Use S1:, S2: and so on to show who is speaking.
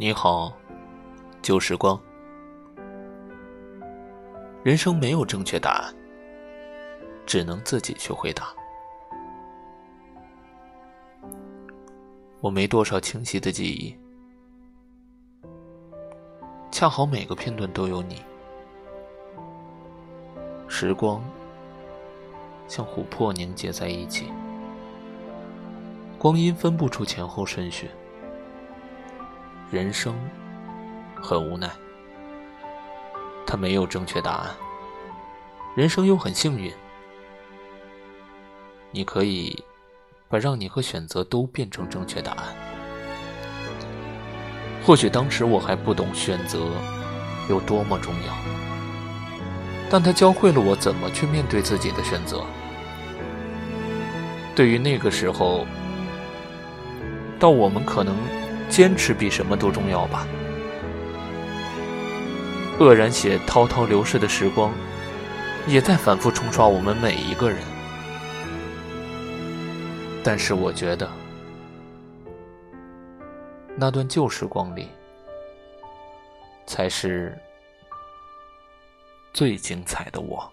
S1: 你好，旧时光。人生没有正确答案，只能自己去回答。我没多少清晰的记忆，恰好每个片段都有你。时光像琥珀凝结在一起，光阴分不出前后顺序。人生很无奈，他没有正确答案。人生又很幸运，你可以把让你和选择都变成正确答案。或许当时我还不懂选择有多么重要，但他教会了我怎么去面对自己的选择。对于那个时候，到我们可能。坚持比什么都重要吧。愕然写滔滔流逝的时光，也在反复冲刷我们每一个人。但是我觉得，那段旧时光里，才是最精彩的我。